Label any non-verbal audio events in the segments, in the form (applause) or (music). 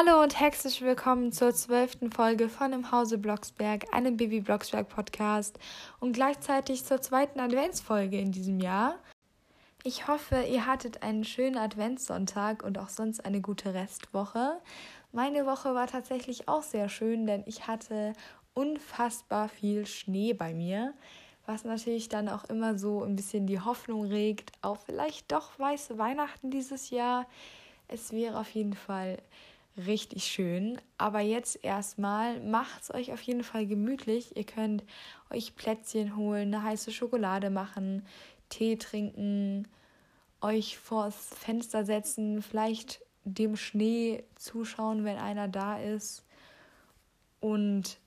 Hallo und herzlich willkommen zur zwölften Folge von Im Hause Blocksberg, einem Baby Blocksberg Podcast und gleichzeitig zur zweiten Adventsfolge in diesem Jahr. Ich hoffe, ihr hattet einen schönen Adventssonntag und auch sonst eine gute Restwoche. Meine Woche war tatsächlich auch sehr schön, denn ich hatte unfassbar viel Schnee bei mir, was natürlich dann auch immer so ein bisschen die Hoffnung regt auf vielleicht doch weiße Weihnachten dieses Jahr. Es wäre auf jeden Fall richtig schön. Aber jetzt erstmal macht es euch auf jeden Fall gemütlich. Ihr könnt euch Plätzchen holen, eine heiße Schokolade machen, Tee trinken, euch vors Fenster setzen, vielleicht dem Schnee zuschauen, wenn einer da ist und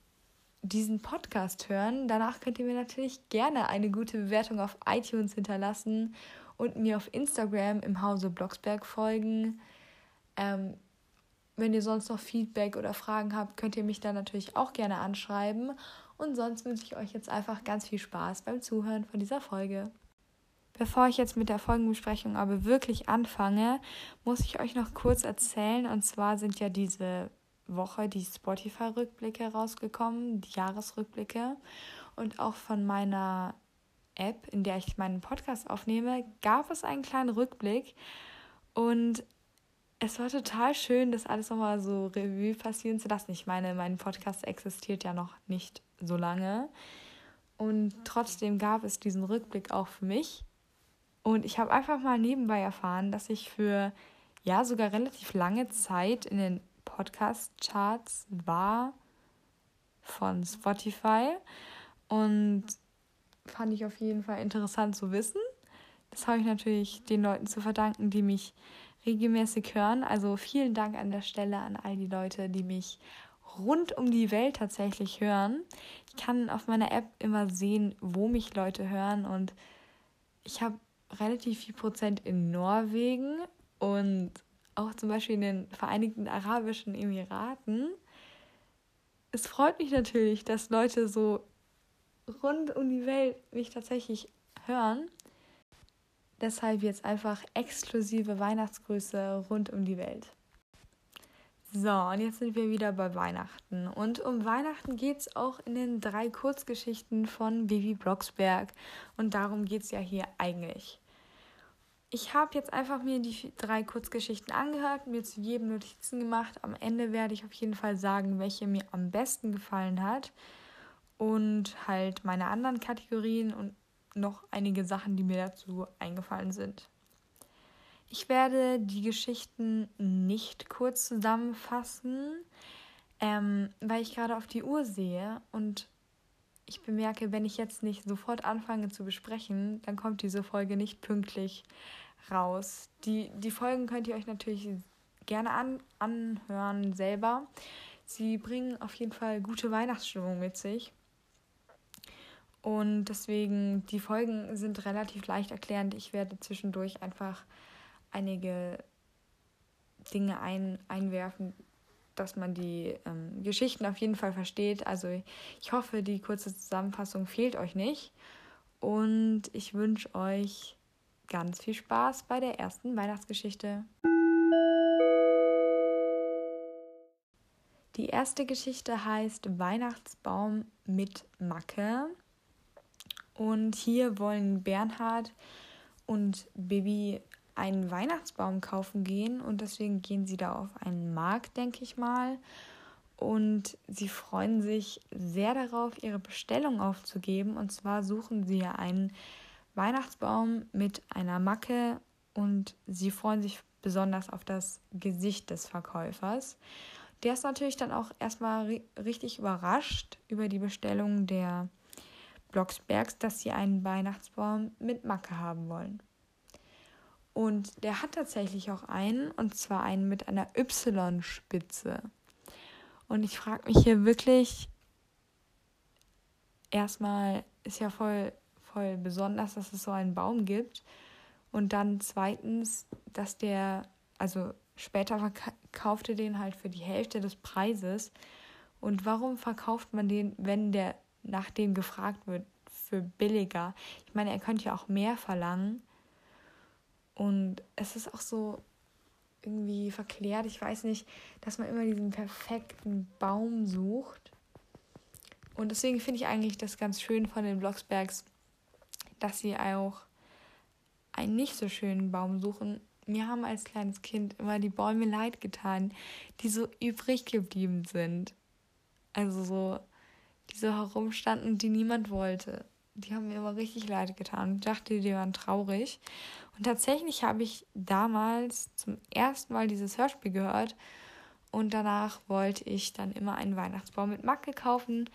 diesen Podcast hören. Danach könnt ihr mir natürlich gerne eine gute Bewertung auf iTunes hinterlassen und mir auf Instagram im Hause Blocksberg folgen. Ähm, wenn ihr sonst noch Feedback oder Fragen habt, könnt ihr mich da natürlich auch gerne anschreiben. Und sonst wünsche ich euch jetzt einfach ganz viel Spaß beim Zuhören von dieser Folge. Bevor ich jetzt mit der Folgenbesprechung aber wirklich anfange, muss ich euch noch kurz erzählen. Und zwar sind ja diese Woche die Spotify-Rückblicke rausgekommen, die Jahresrückblicke. Und auch von meiner App, in der ich meinen Podcast aufnehme, gab es einen kleinen Rückblick. Und es war total schön, das alles nochmal so Revue passieren zu lassen. Ich meine, mein Podcast existiert ja noch nicht so lange. Und trotzdem gab es diesen Rückblick auch für mich. Und ich habe einfach mal nebenbei erfahren, dass ich für ja sogar relativ lange Zeit in den Podcast-Charts war von Spotify. Und fand ich auf jeden Fall interessant zu wissen. Das habe ich natürlich den Leuten zu verdanken, die mich regelmäßig hören. Also vielen Dank an der Stelle an all die Leute, die mich rund um die Welt tatsächlich hören. Ich kann auf meiner App immer sehen, wo mich Leute hören und ich habe relativ viel Prozent in Norwegen und auch zum Beispiel in den Vereinigten Arabischen Emiraten. Es freut mich natürlich, dass Leute so rund um die Welt mich tatsächlich hören. Deshalb jetzt einfach exklusive Weihnachtsgrüße rund um die Welt. So, und jetzt sind wir wieder bei Weihnachten. Und um Weihnachten geht es auch in den drei Kurzgeschichten von Vivi Blocksberg. Und darum geht es ja hier eigentlich. Ich habe jetzt einfach mir die drei Kurzgeschichten angehört, mir zu jedem Notizen gemacht. Am Ende werde ich auf jeden Fall sagen, welche mir am besten gefallen hat. Und halt meine anderen Kategorien und noch einige Sachen, die mir dazu eingefallen sind. Ich werde die Geschichten nicht kurz zusammenfassen, ähm, weil ich gerade auf die Uhr sehe und ich bemerke, wenn ich jetzt nicht sofort anfange zu besprechen, dann kommt diese Folge nicht pünktlich raus. Die, die Folgen könnt ihr euch natürlich gerne an, anhören selber. Sie bringen auf jeden Fall gute Weihnachtsstimmung mit sich. Und deswegen, die Folgen sind relativ leicht erklärend. Ich werde zwischendurch einfach einige Dinge ein, einwerfen, dass man die ähm, Geschichten auf jeden Fall versteht. Also ich hoffe, die kurze Zusammenfassung fehlt euch nicht. Und ich wünsche euch ganz viel Spaß bei der ersten Weihnachtsgeschichte. Die erste Geschichte heißt Weihnachtsbaum mit Macke. Und hier wollen Bernhard und Bibi einen Weihnachtsbaum kaufen gehen und deswegen gehen sie da auf einen Markt, denke ich mal. Und sie freuen sich sehr darauf, ihre Bestellung aufzugeben. Und zwar suchen sie ja einen Weihnachtsbaum mit einer Macke und sie freuen sich besonders auf das Gesicht des Verkäufers. Der ist natürlich dann auch erstmal richtig überrascht über die Bestellung der Blocksbergs, dass sie einen Weihnachtsbaum mit Macke haben wollen. Und der hat tatsächlich auch einen, und zwar einen mit einer Y-Spitze. Und ich frage mich hier wirklich, erstmal ist ja voll, voll besonders, dass es so einen Baum gibt. Und dann zweitens, dass der, also später verkaufte den halt für die Hälfte des Preises. Und warum verkauft man den, wenn der nach dem gefragt wird, für billiger. Ich meine, er könnte ja auch mehr verlangen. Und es ist auch so, irgendwie verklärt. Ich weiß nicht, dass man immer diesen perfekten Baum sucht. Und deswegen finde ich eigentlich das ganz schön von den Blocksbergs, dass sie auch einen nicht so schönen Baum suchen. Mir haben als kleines Kind immer die Bäume leid getan, die so übrig geblieben sind. Also so, die so herumstanden, die niemand wollte. Die haben mir immer richtig leid getan. Ich dachte, die waren traurig. Und tatsächlich habe ich damals zum ersten Mal dieses Hörspiel gehört. Und danach wollte ich dann immer einen Weihnachtsbaum mit Macke kaufen,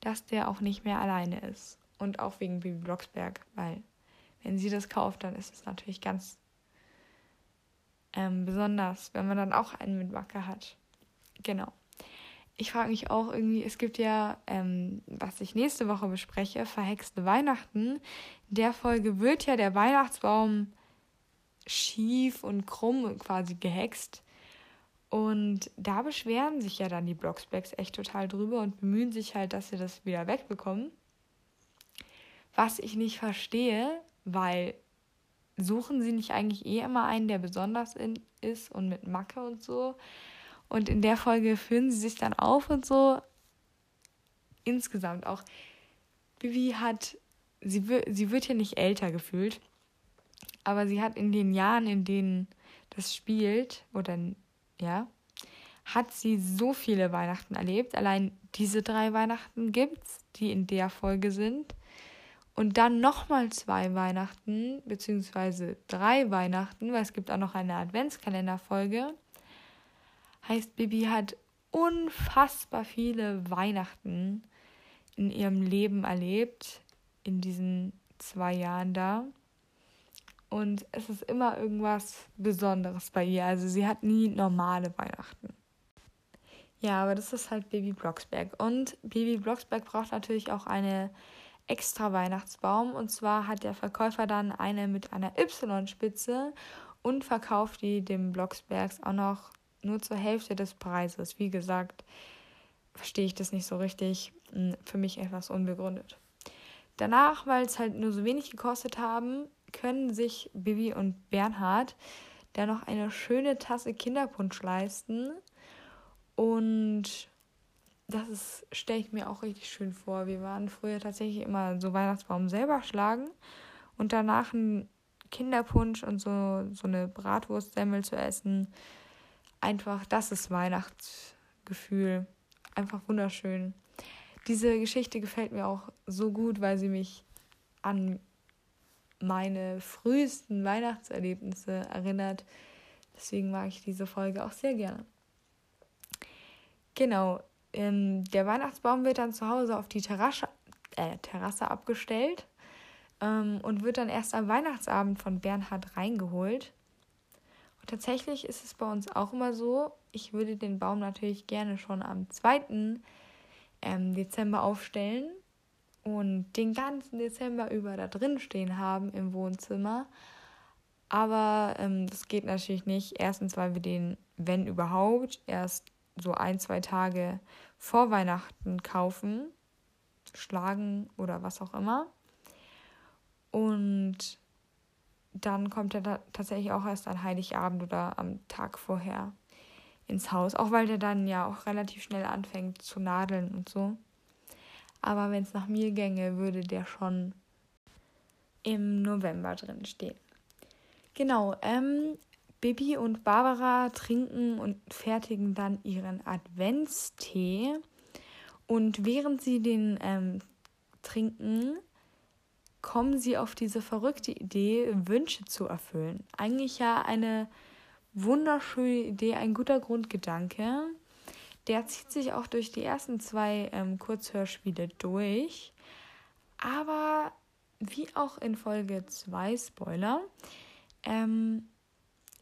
dass der auch nicht mehr alleine ist. Und auch wegen Bibi Blocksberg, weil wenn sie das kauft, dann ist es natürlich ganz ähm, besonders, wenn man dann auch einen mit Macke hat. Genau. Ich frage mich auch irgendwie, es gibt ja, ähm, was ich nächste Woche bespreche, verhexte Weihnachten. In der Folge wird ja der Weihnachtsbaum schief und krumm quasi gehext. Und da beschweren sich ja dann die Blocksbacks echt total drüber und bemühen sich halt, dass sie das wieder wegbekommen. Was ich nicht verstehe, weil suchen sie nicht eigentlich eh immer einen, der besonders in, ist und mit Macke und so. Und in der Folge führen sie sich dann auf und so. Insgesamt auch. Vivi hat, sie, sie wird ja nicht älter gefühlt, aber sie hat in den Jahren, in denen das spielt, oder ja, hat sie so viele Weihnachten erlebt. Allein diese drei Weihnachten gibt's, die in der Folge sind. Und dann nochmal zwei Weihnachten, beziehungsweise drei Weihnachten, weil es gibt auch noch eine Adventskalenderfolge. Heißt, Bibi hat unfassbar viele Weihnachten in ihrem Leben erlebt, in diesen zwei Jahren da. Und es ist immer irgendwas Besonderes bei ihr. Also sie hat nie normale Weihnachten. Ja, aber das ist halt Baby Blocksberg. Und Baby Blocksberg braucht natürlich auch eine extra Weihnachtsbaum. Und zwar hat der Verkäufer dann eine mit einer Y-Spitze und verkauft die dem Blocksbergs auch noch nur zur Hälfte des Preises. Wie gesagt, verstehe ich das nicht so richtig. Hm, für mich etwas unbegründet. Danach, weil es halt nur so wenig gekostet haben, können sich Bibi und Bernhard dann noch eine schöne Tasse Kinderpunsch leisten. Und das stelle ich mir auch richtig schön vor. Wir waren früher tatsächlich immer so Weihnachtsbaum selber schlagen und danach einen Kinderpunsch und so, so eine Bratwurstsemmel zu essen. Einfach, das ist Weihnachtsgefühl. Einfach wunderschön. Diese Geschichte gefällt mir auch so gut, weil sie mich an meine frühesten Weihnachtserlebnisse erinnert. Deswegen mag ich diese Folge auch sehr gerne. Genau, ähm, der Weihnachtsbaum wird dann zu Hause auf die Terrasse, äh, Terrasse abgestellt ähm, und wird dann erst am Weihnachtsabend von Bernhard reingeholt. Und tatsächlich ist es bei uns auch immer so, ich würde den Baum natürlich gerne schon am 2. Ähm, Dezember aufstellen und den ganzen Dezember über da drin stehen haben im Wohnzimmer. Aber ähm, das geht natürlich nicht. Erstens, weil wir den, wenn überhaupt, erst so ein, zwei Tage vor Weihnachten kaufen, schlagen oder was auch immer. Und dann kommt er da tatsächlich auch erst an Heiligabend oder am Tag vorher ins Haus, auch weil der dann ja auch relativ schnell anfängt zu nadeln und so. Aber wenn es nach mir gänge, würde der schon im November drin stehen. Genau, ähm, Bibi und Barbara trinken und fertigen dann ihren Adventstee. Und während sie den ähm, trinken, kommen sie auf diese verrückte Idee, Wünsche zu erfüllen. Eigentlich ja eine wunderschöne Idee, ein guter Grundgedanke. Der zieht sich auch durch die ersten zwei ähm, Kurzhörspiele durch. Aber wie auch in Folge 2, Spoiler, ähm,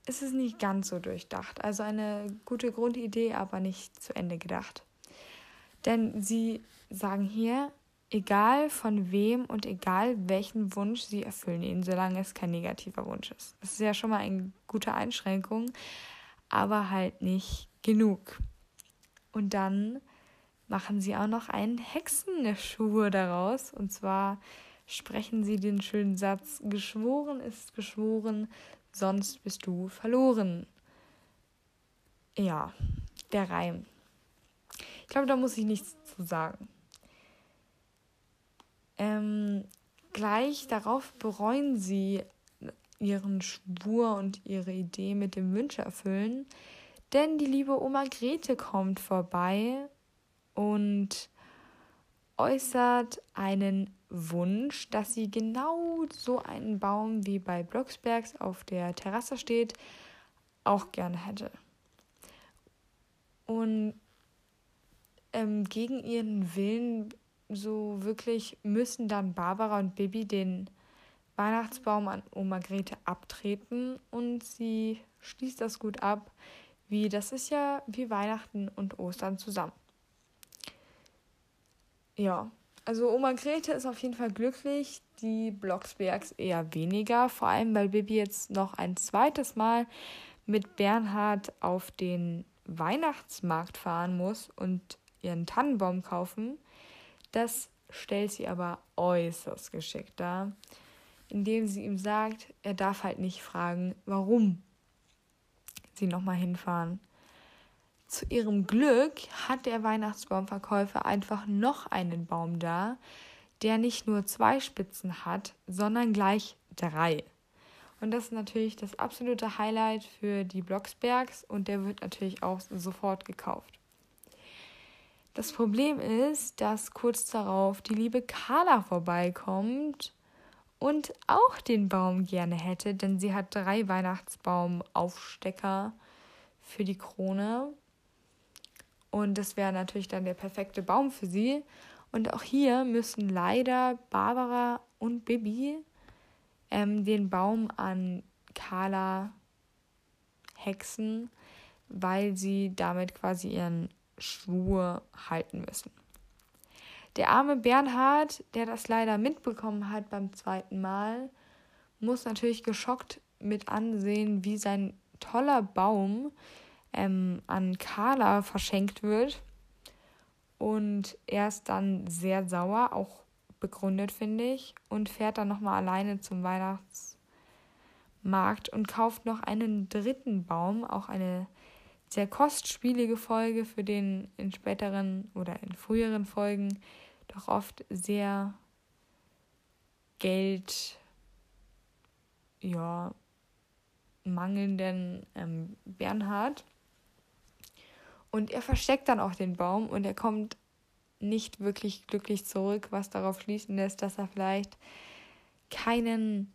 ist es nicht ganz so durchdacht. Also eine gute Grundidee, aber nicht zu Ende gedacht. Denn sie sagen hier, egal von wem und egal welchen Wunsch sie erfüllen ihn, solange es kein negativer Wunsch ist. Das ist ja schon mal eine gute Einschränkung, aber halt nicht genug. Und dann machen sie auch noch einen Hexenschwur daraus. Und zwar sprechen sie den schönen Satz, geschworen ist geschworen, sonst bist du verloren. ja, der Reim. Ich glaube, da muss ich nichts zu sagen. Ähm, gleich darauf bereuen sie ihren Schwur und ihre Idee mit dem Wünsche erfüllen, denn die liebe Oma Grete kommt vorbei und äußert einen Wunsch, dass sie genau so einen Baum wie bei Blocksbergs auf der Terrasse steht, auch gerne hätte. Und ähm, gegen ihren Willen so wirklich müssen dann Barbara und Bibi den Weihnachtsbaum an Oma Grete abtreten und sie schließt das gut ab, wie das ist ja wie Weihnachten und Ostern zusammen. Ja, also Oma Grete ist auf jeden Fall glücklich, die Blocksbergs eher weniger, vor allem weil Bibi jetzt noch ein zweites Mal mit Bernhard auf den Weihnachtsmarkt fahren muss und ihren Tannenbaum kaufen. Das stellt sie aber äußerst geschickt dar, indem sie ihm sagt, er darf halt nicht fragen, warum sie nochmal hinfahren. Zu ihrem Glück hat der Weihnachtsbaumverkäufer einfach noch einen Baum da, der nicht nur zwei Spitzen hat, sondern gleich drei. Und das ist natürlich das absolute Highlight für die Blocksbergs und der wird natürlich auch sofort gekauft. Das Problem ist, dass kurz darauf die liebe Carla vorbeikommt und auch den Baum gerne hätte, denn sie hat drei Weihnachtsbaumaufstecker für die Krone. Und das wäre natürlich dann der perfekte Baum für sie. Und auch hier müssen leider Barbara und Bibi ähm, den Baum an Carla hexen, weil sie damit quasi ihren Schwur halten müssen. Der arme Bernhard, der das leider mitbekommen hat beim zweiten Mal, muss natürlich geschockt mit ansehen, wie sein toller Baum ähm, an Carla verschenkt wird. Und er ist dann sehr sauer, auch begründet, finde ich, und fährt dann nochmal alleine zum Weihnachtsmarkt und kauft noch einen dritten Baum, auch eine sehr kostspielige Folge, für den in späteren oder in früheren Folgen doch oft sehr Geld, ja, mangelnden ähm, Bernhard. Und er versteckt dann auch den Baum und er kommt nicht wirklich glücklich zurück, was darauf schließen lässt, dass er vielleicht keinen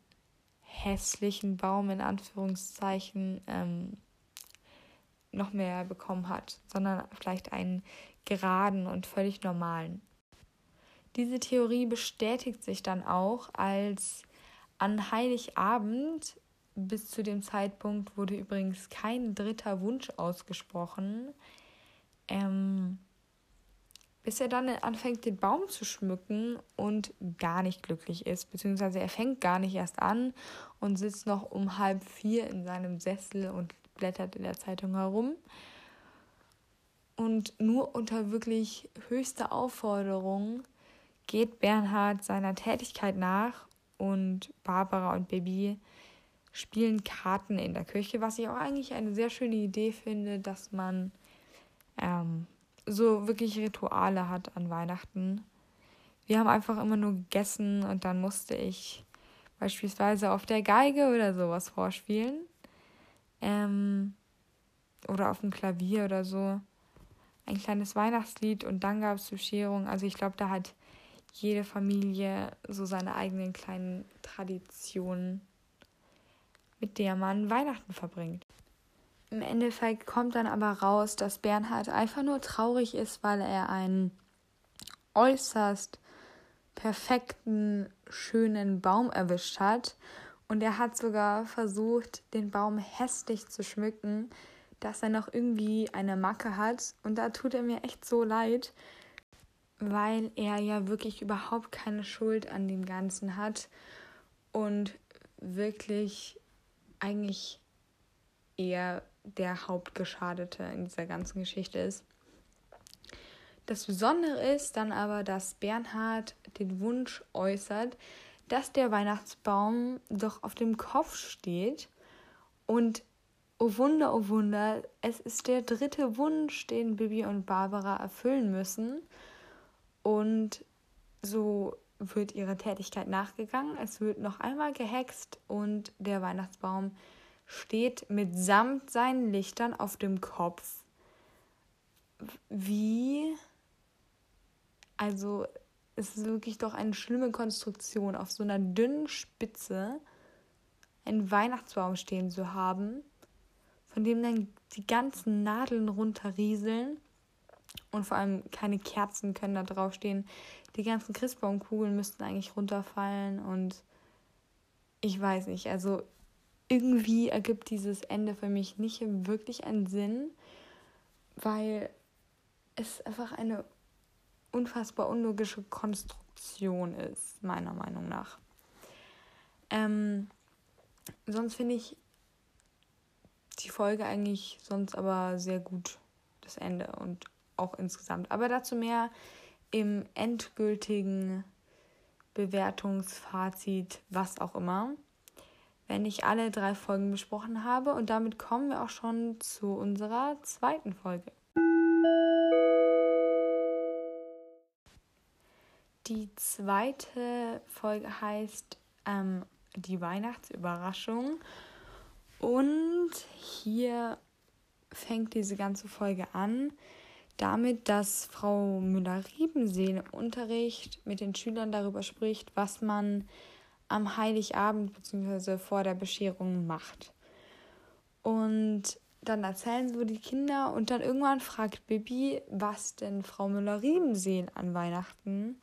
hässlichen Baum in Anführungszeichen ähm, noch mehr bekommen hat, sondern vielleicht einen geraden und völlig normalen. Diese Theorie bestätigt sich dann auch, als an Heiligabend, bis zu dem Zeitpunkt wurde übrigens kein dritter Wunsch ausgesprochen, ähm, bis er dann anfängt, den Baum zu schmücken und gar nicht glücklich ist, beziehungsweise er fängt gar nicht erst an und sitzt noch um halb vier in seinem Sessel und blättert in der Zeitung herum. Und nur unter wirklich höchster Aufforderung geht Bernhard seiner Tätigkeit nach und Barbara und Baby spielen Karten in der Küche, was ich auch eigentlich eine sehr schöne Idee finde, dass man ähm, so wirklich Rituale hat an Weihnachten. Wir haben einfach immer nur gegessen und dann musste ich beispielsweise auf der Geige oder sowas vorspielen. Ähm, oder auf dem Klavier oder so. Ein kleines Weihnachtslied und dann gab es Bescherung. Also ich glaube, da hat jede Familie so seine eigenen kleinen Traditionen, mit der man Weihnachten verbringt. Im Endeffekt kommt dann aber raus, dass Bernhard einfach nur traurig ist, weil er einen äußerst perfekten, schönen Baum erwischt hat und er hat sogar versucht, den Baum hässlich zu schmücken, dass er noch irgendwie eine Macke hat. Und da tut er mir echt so leid, weil er ja wirklich überhaupt keine Schuld an dem Ganzen hat und wirklich eigentlich eher der Hauptgeschadete in dieser ganzen Geschichte ist. Das Besondere ist dann aber, dass Bernhard den Wunsch äußert, dass der Weihnachtsbaum doch auf dem Kopf steht und oh Wunder, oh Wunder, es ist der dritte Wunsch, den Bibi und Barbara erfüllen müssen. Und so wird ihre Tätigkeit nachgegangen. Es wird noch einmal gehext und der Weihnachtsbaum steht mitsamt seinen Lichtern auf dem Kopf. Wie? Also, ist wirklich doch eine schlimme Konstruktion, auf so einer dünnen Spitze einen Weihnachtsbaum stehen zu haben, von dem dann die ganzen Nadeln runterrieseln und vor allem keine Kerzen können da draufstehen. Die ganzen Christbaumkugeln müssten eigentlich runterfallen und ich weiß nicht, also irgendwie ergibt dieses Ende für mich nicht wirklich einen Sinn, weil es einfach eine unfassbar unlogische Konstruktion ist, meiner Meinung nach. Ähm, sonst finde ich die Folge eigentlich sonst aber sehr gut, das Ende und auch insgesamt. Aber dazu mehr im endgültigen Bewertungsfazit, was auch immer, wenn ich alle drei Folgen besprochen habe. Und damit kommen wir auch schon zu unserer zweiten Folge. Die zweite Folge heißt ähm, Die Weihnachtsüberraschung. Und hier fängt diese ganze Folge an damit, dass Frau Müller-Riebensee im Unterricht mit den Schülern darüber spricht, was man am Heiligabend bzw. vor der Bescherung macht. Und dann erzählen so die Kinder und dann irgendwann fragt Bibi, was denn Frau Müller-Riebensee an Weihnachten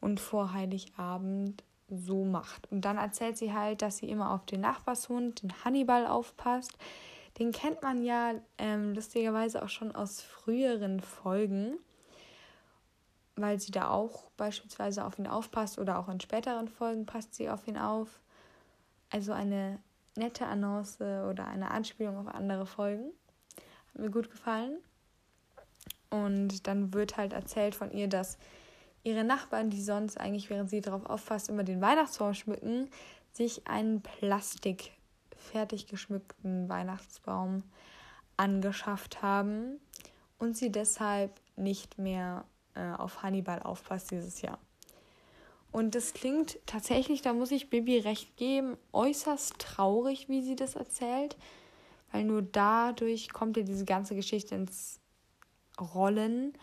und vor Heiligabend so macht. Und dann erzählt sie halt, dass sie immer auf den Nachbarshund, den Hannibal, aufpasst. Den kennt man ja ähm, lustigerweise auch schon aus früheren Folgen, weil sie da auch beispielsweise auf ihn aufpasst oder auch in späteren Folgen passt sie auf ihn auf. Also eine nette Annonce oder eine Anspielung auf andere Folgen. Hat mir gut gefallen. Und dann wird halt erzählt von ihr, dass ihre Nachbarn, die sonst eigentlich, während sie darauf auffasst, immer den Weihnachtsbaum schmücken, sich einen Plastik fertig geschmückten Weihnachtsbaum angeschafft haben und sie deshalb nicht mehr äh, auf Hannibal aufpasst dieses Jahr. Und das klingt tatsächlich, da muss ich Bibi recht geben, äußerst traurig, wie sie das erzählt, weil nur dadurch kommt ja diese ganze Geschichte ins Rollen.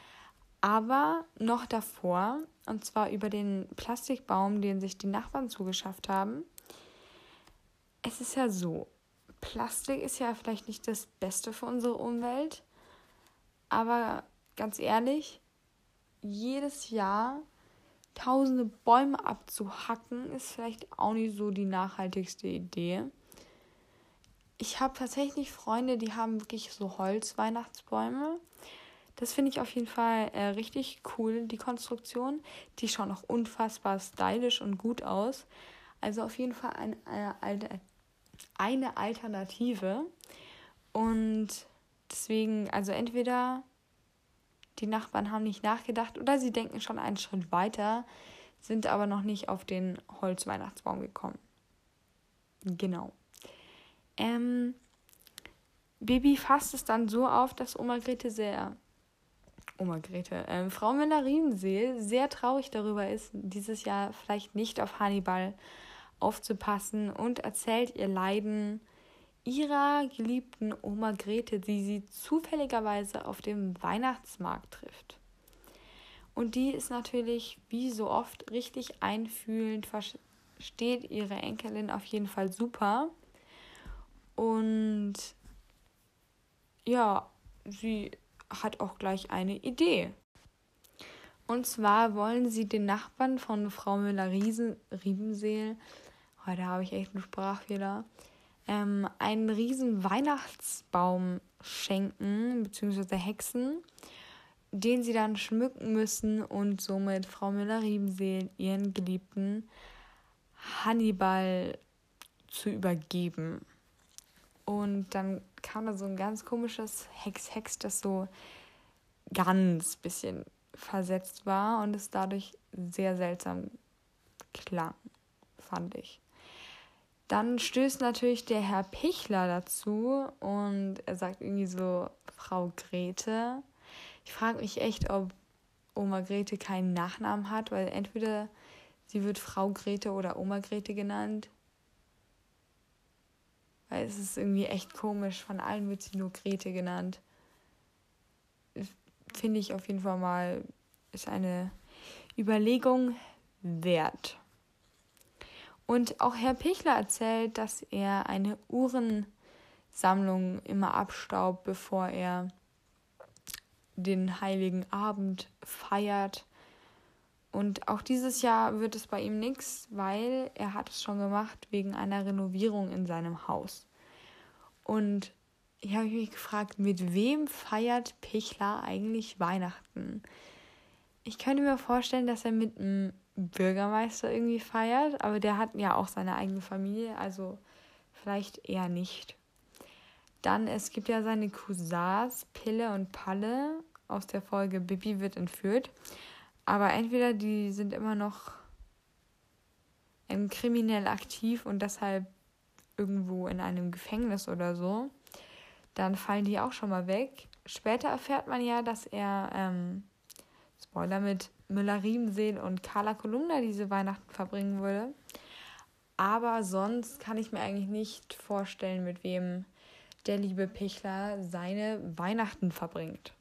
Aber noch davor, und zwar über den Plastikbaum, den sich die Nachbarn zugeschafft haben. Es ist ja so, Plastik ist ja vielleicht nicht das Beste für unsere Umwelt, aber ganz ehrlich, jedes Jahr tausende Bäume abzuhacken, ist vielleicht auch nicht so die nachhaltigste Idee. Ich habe tatsächlich Freunde, die haben wirklich so Holzweihnachtsbäume. Das finde ich auf jeden Fall äh, richtig cool, die Konstruktion. Die schauen auch unfassbar stylisch und gut aus. Also auf jeden Fall ein, eine, eine Alternative. Und deswegen, also entweder die Nachbarn haben nicht nachgedacht oder sie denken schon einen Schritt weiter, sind aber noch nicht auf den Holzweihnachtsbaum gekommen. Genau. Ähm, Baby fasst es dann so auf, dass Oma Grete sehr Oma Grete, ähm, Frau Müller-Riemenseel sehr traurig darüber ist, dieses Jahr vielleicht nicht auf Hannibal aufzupassen und erzählt ihr Leiden ihrer geliebten Oma Grete, die sie zufälligerweise auf dem Weihnachtsmarkt trifft. Und die ist natürlich, wie so oft, richtig einfühlend, versteht ihre Enkelin auf jeden Fall super. Und ja, sie hat auch gleich eine Idee. Und zwar wollen sie den Nachbarn von Frau Müller-Riebenseel, heute habe ich echt einen Sprachfehler, ähm, einen riesen Weihnachtsbaum schenken, beziehungsweise hexen, den sie dann schmücken müssen und somit Frau Müller-Riebenseel ihren geliebten Hannibal zu übergeben. Und dann kam da so ein ganz komisches Hex-Hex, das so ganz bisschen versetzt war und es dadurch sehr seltsam klang, fand ich. Dann stößt natürlich der Herr Pichler dazu und er sagt irgendwie so, Frau Grete. Ich frage mich echt, ob Oma Grete keinen Nachnamen hat, weil entweder sie wird Frau Grete oder Oma Grete genannt. Weil es ist irgendwie echt komisch. Von allen wird sie nur Grete genannt. Finde ich auf jeden Fall mal, ist eine Überlegung wert. Und auch Herr Pichler erzählt, dass er eine Uhrensammlung immer abstaubt, bevor er den heiligen Abend feiert. Und auch dieses Jahr wird es bei ihm nichts, weil er hat es schon gemacht wegen einer Renovierung in seinem Haus. Und ich habe mich gefragt, mit wem feiert Pichler eigentlich Weihnachten? Ich könnte mir vorstellen, dass er mit einem Bürgermeister irgendwie feiert, aber der hat ja auch seine eigene Familie, also vielleicht eher nicht. Dann, es gibt ja seine Cousins Pille und Palle aus der Folge Bibi wird entführt. Aber entweder die sind immer noch kriminell aktiv und deshalb irgendwo in einem Gefängnis oder so, dann fallen die auch schon mal weg. Später erfährt man ja, dass er, ähm, Spoiler, mit Müller Riemseel und Carla Kolumna diese Weihnachten verbringen würde. Aber sonst kann ich mir eigentlich nicht vorstellen, mit wem der liebe Pichler seine Weihnachten verbringt.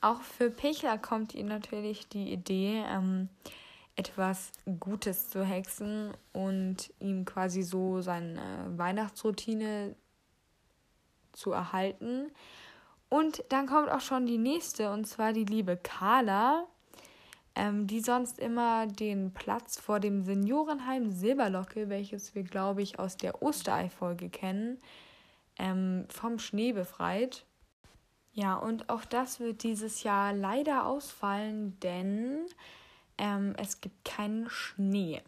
Auch für Pichler kommt ihm natürlich die Idee, ähm, etwas Gutes zu hexen und ihm quasi so seine Weihnachtsroutine zu erhalten. Und dann kommt auch schon die nächste, und zwar die liebe Carla, ähm, die sonst immer den Platz vor dem Seniorenheim Silberlocke, welches wir, glaube ich, aus der Osterei-Folge kennen, ähm, vom Schnee befreit. Ja, und auch das wird dieses Jahr leider ausfallen, denn ähm, es gibt keinen Schnee.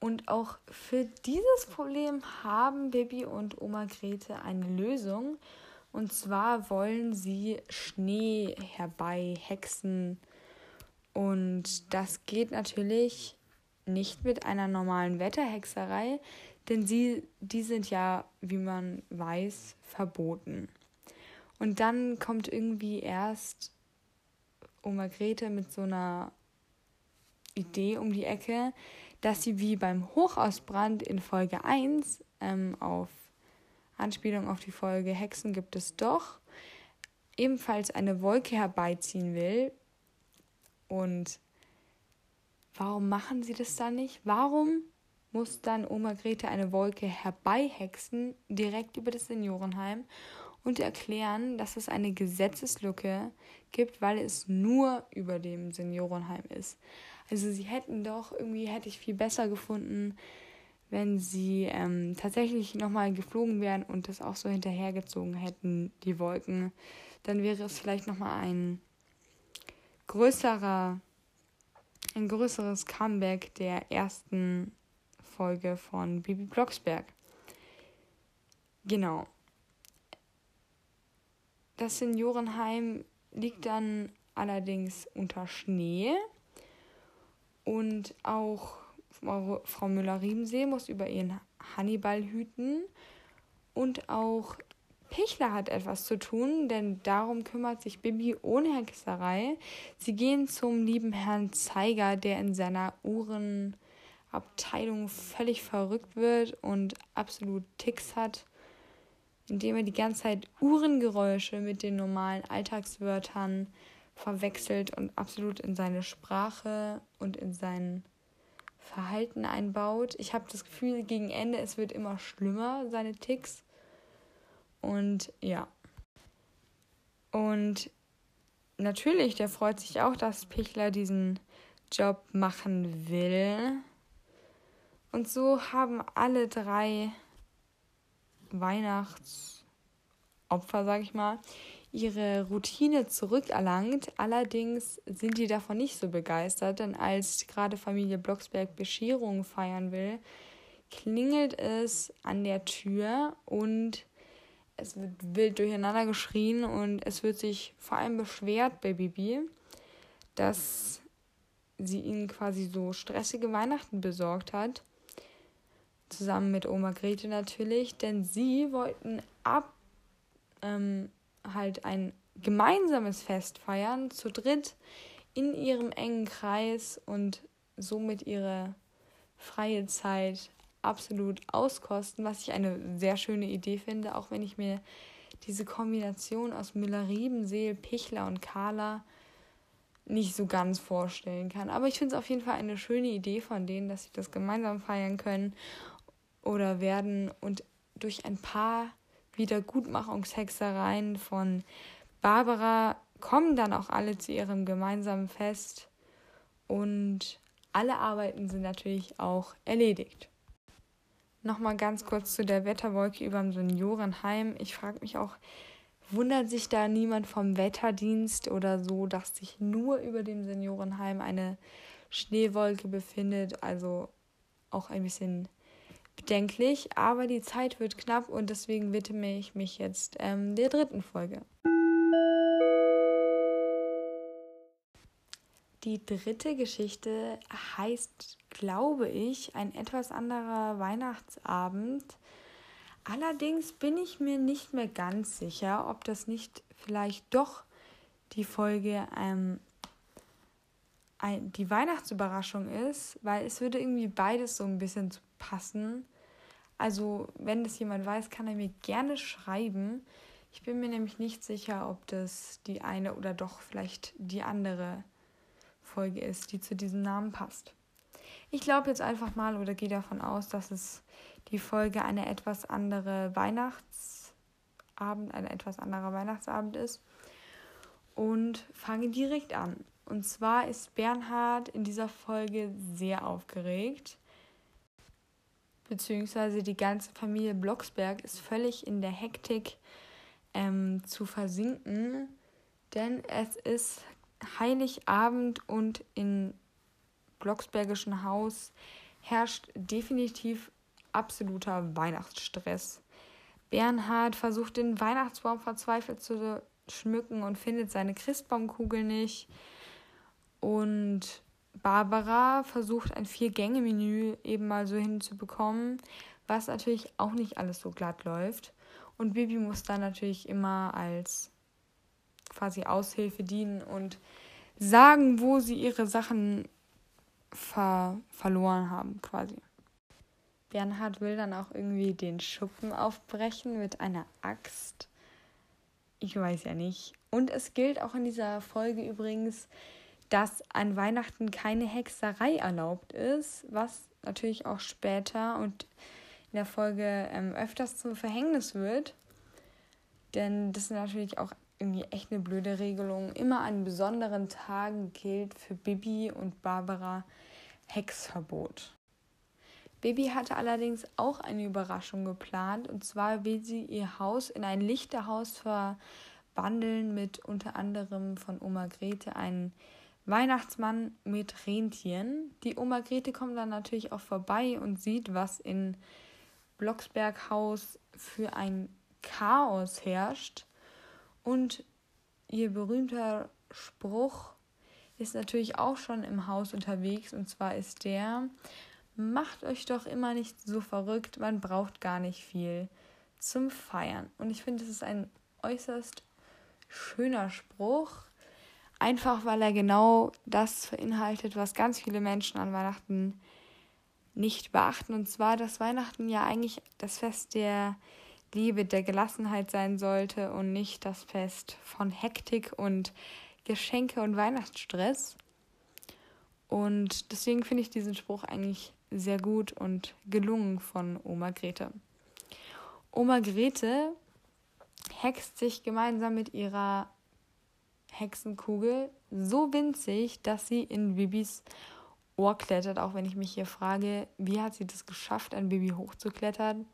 Und auch für dieses Problem haben Bibi und Oma Grete eine Lösung. Und zwar wollen sie Schnee herbeihexen. Und das geht natürlich nicht mit einer normalen Wetterhexerei, denn sie, die sind ja, wie man weiß, verboten. Und dann kommt irgendwie erst Oma Grete mit so einer Idee um die Ecke, dass sie wie beim Hochausbrand in Folge 1 ähm, auf Anspielung auf die Folge Hexen gibt es doch, ebenfalls eine Wolke herbeiziehen will. Und warum machen sie das dann nicht? Warum muss dann Oma Grete eine Wolke herbeihexen, direkt über das Seniorenheim? Und erklären, dass es eine Gesetzeslücke gibt, weil es nur über dem Seniorenheim ist. Also sie hätten doch irgendwie, hätte ich viel besser gefunden, wenn sie ähm, tatsächlich nochmal geflogen wären und das auch so hinterhergezogen hätten, die Wolken. Dann wäre es vielleicht nochmal ein größerer, ein größeres Comeback der ersten Folge von Bibi Blocksberg. Genau. Das Seniorenheim liegt dann allerdings unter Schnee. Und auch Frau Müller-Riemsee muss über ihren Hannibal hüten. Und auch Pichler hat etwas zu tun, denn darum kümmert sich Bibi ohne Hexerei. Sie gehen zum lieben Herrn Zeiger, der in seiner Uhrenabteilung völlig verrückt wird und absolut Ticks hat indem er die ganze Zeit Uhrengeräusche mit den normalen Alltagswörtern verwechselt und absolut in seine Sprache und in sein Verhalten einbaut. Ich habe das Gefühl, gegen Ende, es wird immer schlimmer, seine Ticks. Und ja. Und natürlich, der freut sich auch, dass Pichler diesen Job machen will. Und so haben alle drei Weihnachtsopfer, sag ich mal, ihre Routine zurückerlangt. Allerdings sind die davon nicht so begeistert, denn als gerade Familie Blocksberg Bescherung feiern will, klingelt es an der Tür und es wird wild durcheinander geschrien und es wird sich vor allem beschwert bei Bibi, dass sie ihnen quasi so stressige Weihnachten besorgt hat zusammen mit Oma Grete natürlich, denn sie wollten ab ähm, halt ein gemeinsames Fest feiern, zu dritt in ihrem engen Kreis und somit ihre freie Zeit absolut auskosten, was ich eine sehr schöne Idee finde, auch wenn ich mir diese Kombination aus Müller-Riebenseel, Pichler und Carla nicht so ganz vorstellen kann. Aber ich finde es auf jeden Fall eine schöne Idee von denen, dass sie das gemeinsam feiern können oder werden und durch ein paar Wiedergutmachungshexereien von Barbara kommen dann auch alle zu ihrem gemeinsamen Fest und alle Arbeiten sind natürlich auch erledigt. Nochmal ganz kurz zu der Wetterwolke über dem Seniorenheim. Ich frage mich auch, wundert sich da niemand vom Wetterdienst oder so, dass sich nur über dem Seniorenheim eine Schneewolke befindet? Also auch ein bisschen bedenklich, aber die Zeit wird knapp und deswegen widme ich mich jetzt ähm, der dritten Folge. Die dritte Geschichte heißt, glaube ich, ein etwas anderer Weihnachtsabend. Allerdings bin ich mir nicht mehr ganz sicher, ob das nicht vielleicht doch die Folge ähm, die Weihnachtsüberraschung ist, weil es würde irgendwie beides so ein bisschen passen. Also, wenn das jemand weiß, kann er mir gerne schreiben. Ich bin mir nämlich nicht sicher, ob das die eine oder doch vielleicht die andere Folge ist, die zu diesem Namen passt. Ich glaube jetzt einfach mal oder gehe davon aus, dass es die Folge eine etwas andere Weihnachtsabend, ein etwas anderer Weihnachtsabend ist. Und fange direkt an. Und zwar ist Bernhard in dieser Folge sehr aufgeregt. Beziehungsweise die ganze Familie Blocksberg ist völlig in der Hektik ähm, zu versinken. Denn es ist Heiligabend und in Blocksbergischen Haus herrscht definitiv absoluter Weihnachtsstress. Bernhard versucht den Weihnachtsbaum verzweifelt zu schmücken und findet seine Christbaumkugel nicht. Und Barbara versucht ein Vier-Gänge-Menü eben mal so hinzubekommen, was natürlich auch nicht alles so glatt läuft. Und Bibi muss dann natürlich immer als quasi Aushilfe dienen und sagen, wo sie ihre Sachen ver verloren haben, quasi. Bernhard will dann auch irgendwie den Schuppen aufbrechen mit einer Axt. Ich weiß ja nicht. Und es gilt auch in dieser Folge übrigens, dass an Weihnachten keine Hexerei erlaubt ist, was natürlich auch später und in der Folge ähm, öfters zum Verhängnis wird. Denn das ist natürlich auch irgendwie echt eine blöde Regelung. Immer an besonderen Tagen gilt für Bibi und Barbara Hexverbot. Bibi hatte allerdings auch eine Überraschung geplant und zwar will sie ihr Haus in ein Lichterhaus verwandeln mit unter anderem von Oma Grete einen Weihnachtsmann mit Rentieren. Die Oma Grete kommt dann natürlich auch vorbei und sieht, was in Blocksberg Haus für ein Chaos herrscht und ihr berühmter Spruch ist natürlich auch schon im Haus unterwegs. Und zwar ist der, macht euch doch immer nicht so verrückt, man braucht gar nicht viel zum Feiern. Und ich finde, es ist ein äußerst schöner Spruch. Einfach weil er genau das beinhaltet, was ganz viele Menschen an Weihnachten nicht beachten. Und zwar, dass Weihnachten ja eigentlich das Fest der Liebe, der Gelassenheit sein sollte und nicht das Fest von Hektik und Geschenke und Weihnachtsstress. Und deswegen finde ich diesen Spruch eigentlich sehr gut und gelungen von Oma Grete. Oma Grete hext sich gemeinsam mit ihrer Hexenkugel so winzig, dass sie in Bibis Ohr klettert, auch wenn ich mich hier frage, wie hat sie das geschafft, ein Baby hochzuklettern?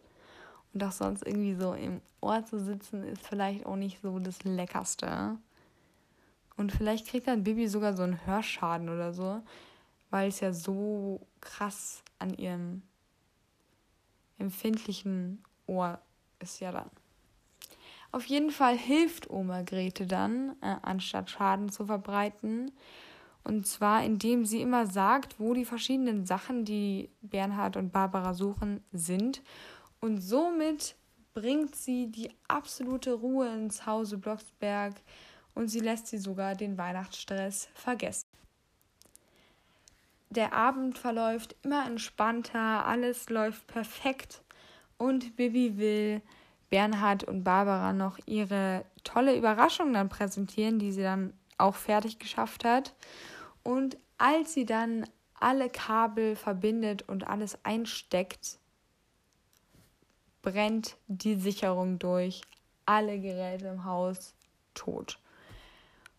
Und auch sonst irgendwie so im Ohr zu sitzen, ist vielleicht auch nicht so das Leckerste. Und vielleicht kriegt dann Bibi sogar so einen Hörschaden oder so, weil es ja so krass an ihrem empfindlichen Ohr ist ja dann. Auf jeden Fall hilft Oma Grete dann, äh, anstatt Schaden zu verbreiten. Und zwar, indem sie immer sagt, wo die verschiedenen Sachen, die Bernhard und Barbara suchen, sind. Und somit bringt sie die absolute Ruhe ins Hause Blocksberg und sie lässt sie sogar den Weihnachtsstress vergessen. Der Abend verläuft immer entspannter, alles läuft perfekt und Bibi will Bernhard und Barbara noch ihre tolle Überraschung dann präsentieren, die sie dann auch fertig geschafft hat. Und als sie dann alle Kabel verbindet und alles einsteckt, brennt die Sicherung durch. Alle Geräte im Haus tot.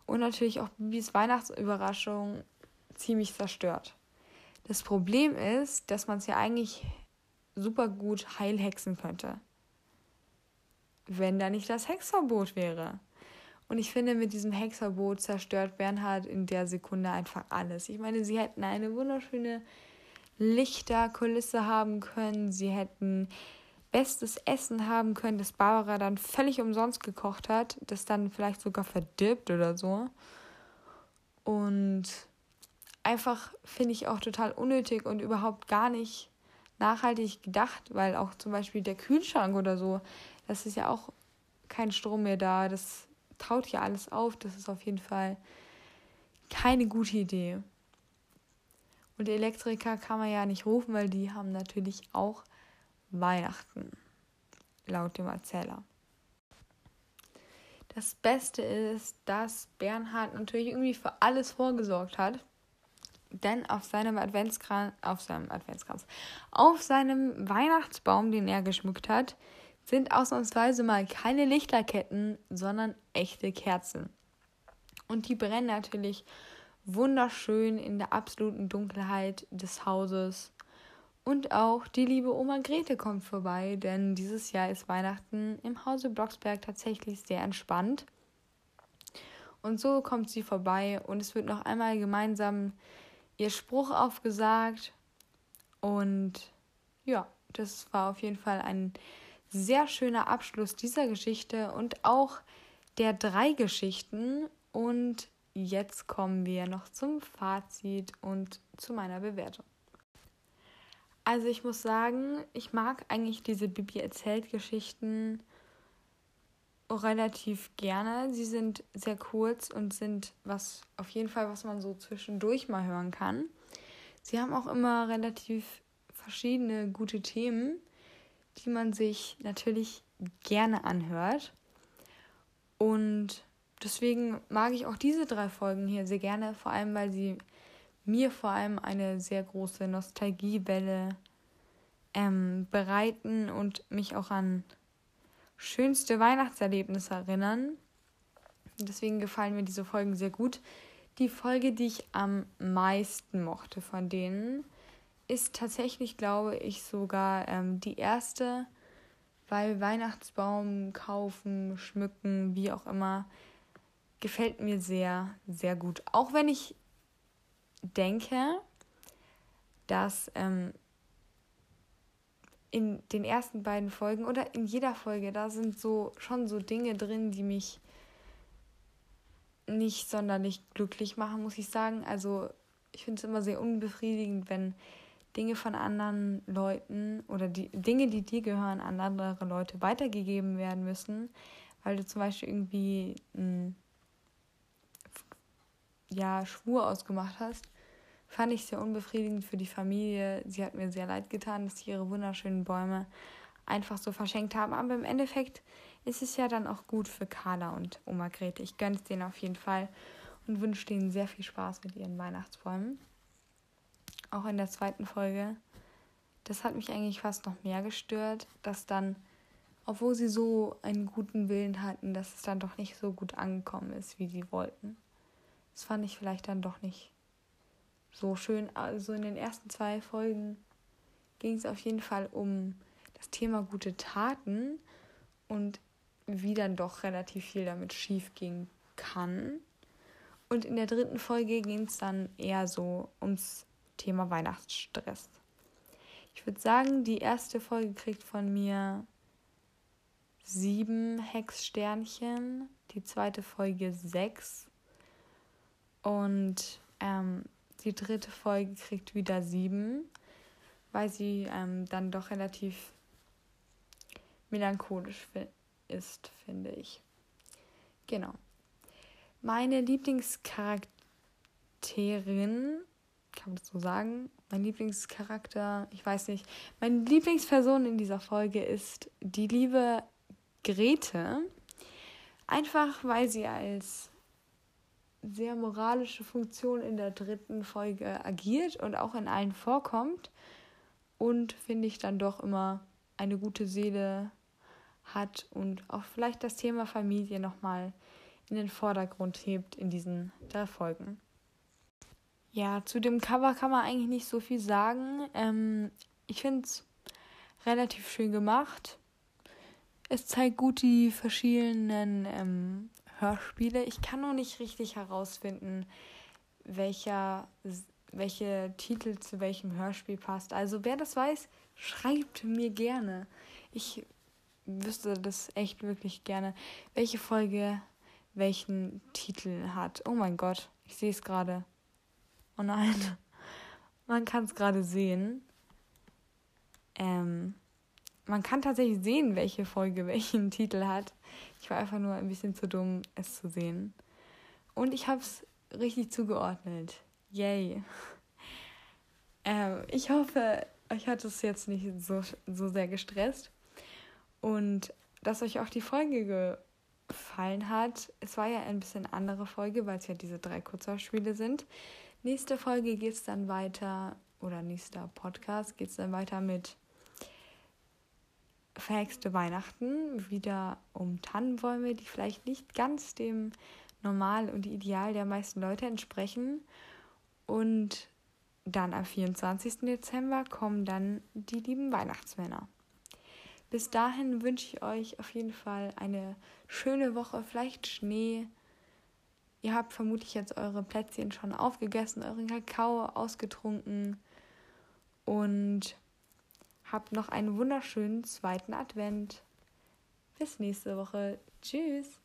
Und natürlich auch Bibis Weihnachtsüberraschung ziemlich zerstört. Das Problem ist, dass man es ja eigentlich super gut heilhexen könnte. Wenn da nicht das Hexverbot wäre. Und ich finde, mit diesem Hexverbot zerstört Bernhard in der Sekunde einfach alles. Ich meine, sie hätten eine wunderschöne Lichterkulisse haben können. Sie hätten bestes Essen haben können, das Barbara dann völlig umsonst gekocht hat, das dann vielleicht sogar verdirbt oder so. Und einfach finde ich auch total unnötig und überhaupt gar nicht nachhaltig gedacht, weil auch zum Beispiel der Kühlschrank oder so, das ist ja auch kein Strom mehr da, das taut ja alles auf. Das ist auf jeden Fall keine gute Idee. Und Elektriker kann man ja nicht rufen, weil die haben natürlich auch Weihnachten, laut dem Erzähler. Das Beste ist, dass Bernhard natürlich irgendwie für alles vorgesorgt hat. Denn auf seinem Adventskranz, auf seinem Adventskranz, auf seinem Weihnachtsbaum, den er geschmückt hat, sind ausnahmsweise mal keine Lichterketten, sondern echte Kerzen. Und die brennen natürlich wunderschön in der absoluten Dunkelheit des Hauses. Und auch die liebe Oma Grete kommt vorbei, denn dieses Jahr ist Weihnachten im Hause Blocksberg tatsächlich sehr entspannt. Und so kommt sie vorbei und es wird noch einmal gemeinsam ihr Spruch aufgesagt. Und ja, das war auf jeden Fall ein sehr schöner Abschluss dieser Geschichte und auch der drei Geschichten. Und jetzt kommen wir noch zum Fazit und zu meiner Bewertung. Also ich muss sagen, ich mag eigentlich diese Bibi erzählt Geschichten relativ gerne. Sie sind sehr kurz und sind was auf jeden Fall, was man so zwischendurch mal hören kann. Sie haben auch immer relativ verschiedene gute Themen die man sich natürlich gerne anhört. Und deswegen mag ich auch diese drei Folgen hier sehr gerne, vor allem weil sie mir vor allem eine sehr große Nostalgiewelle ähm, bereiten und mich auch an schönste Weihnachtserlebnisse erinnern. Deswegen gefallen mir diese Folgen sehr gut. Die Folge, die ich am meisten mochte von denen, ist tatsächlich, glaube ich, sogar ähm, die erste, weil Weihnachtsbaum kaufen, schmücken, wie auch immer, gefällt mir sehr, sehr gut. Auch wenn ich denke, dass ähm, in den ersten beiden Folgen oder in jeder Folge, da sind so schon so Dinge drin, die mich nicht sonderlich glücklich machen, muss ich sagen. Also ich finde es immer sehr unbefriedigend, wenn Dinge von anderen Leuten oder die Dinge, die dir gehören, an andere Leute weitergegeben werden müssen, weil du zum Beispiel irgendwie einen ja, Schwur ausgemacht hast, fand ich sehr unbefriedigend für die Familie. Sie hat mir sehr leid getan, dass sie ihre wunderschönen Bäume einfach so verschenkt haben. Aber im Endeffekt ist es ja dann auch gut für Carla und Oma Grete. Ich gönne es denen auf jeden Fall und wünsche denen sehr viel Spaß mit ihren Weihnachtsbäumen auch in der zweiten Folge, das hat mich eigentlich fast noch mehr gestört, dass dann, obwohl sie so einen guten Willen hatten, dass es dann doch nicht so gut angekommen ist, wie sie wollten. Das fand ich vielleicht dann doch nicht so schön. Also in den ersten zwei Folgen ging es auf jeden Fall um das Thema gute Taten und wie dann doch relativ viel damit schief gehen kann. Und in der dritten Folge ging es dann eher so ums Thema Weihnachtsstress. Ich würde sagen, die erste Folge kriegt von mir sieben Hexsternchen, die zweite Folge sechs. Und Ähm, die dritte Folge kriegt wieder sieben, weil sie ähm, dann doch relativ melancholisch ist, finde ich. Genau. Meine Lieblingscharakterin, kann man das so sagen? Mein Lieblingscharakter, ich weiß nicht. Meine Lieblingsperson in dieser Folge ist die liebe Grete. Einfach weil sie als sehr moralische Funktion in der dritten Folge agiert und auch in allen vorkommt. Und finde ich dann doch immer eine gute Seele hat und auch vielleicht das Thema Familie nochmal in den Vordergrund hebt in diesen drei Folgen. Ja, zu dem Cover kann man eigentlich nicht so viel sagen. Ähm, ich finde es relativ schön gemacht. Es zeigt gut die verschiedenen ähm, Hörspiele. Ich kann noch nicht richtig herausfinden, welcher, welche Titel zu welchem Hörspiel passt. Also wer das weiß, schreibt mir gerne. Ich wüsste das echt wirklich gerne, welche Folge welchen Titel hat. Oh mein Gott, ich sehe es gerade. Oh nein, man kann es gerade sehen. Ähm, man kann tatsächlich sehen, welche Folge welchen (laughs) Titel hat. Ich war einfach nur ein bisschen zu dumm, es zu sehen. Und ich habe es richtig zugeordnet. Yay. (laughs) Ähm, ich hoffe, euch hat es jetzt nicht so, so sehr gestresst und dass euch auch die Folge gefallen hat. Es war ja ein bisschen andere Folge, weil es ja diese drei Kurzhörspiele sind. Nächste Folge geht es dann weiter, oder nächster Podcast geht es dann weiter mit Verhexte Weihnachten. Wieder um Tannenbäume, die vielleicht nicht ganz dem Normal und Ideal der meisten Leute entsprechen. Und dann am 24. Dezember kommen dann die lieben Weihnachtsmänner. Bis dahin wünsche ich euch auf jeden Fall eine schöne Woche, vielleicht Schnee. Ihr habt vermutlich jetzt eure Plätzchen schon aufgegessen, euren Kakao ausgetrunken und habt noch einen wunderschönen zweiten Advent. Bis nächste Woche. Tschüss.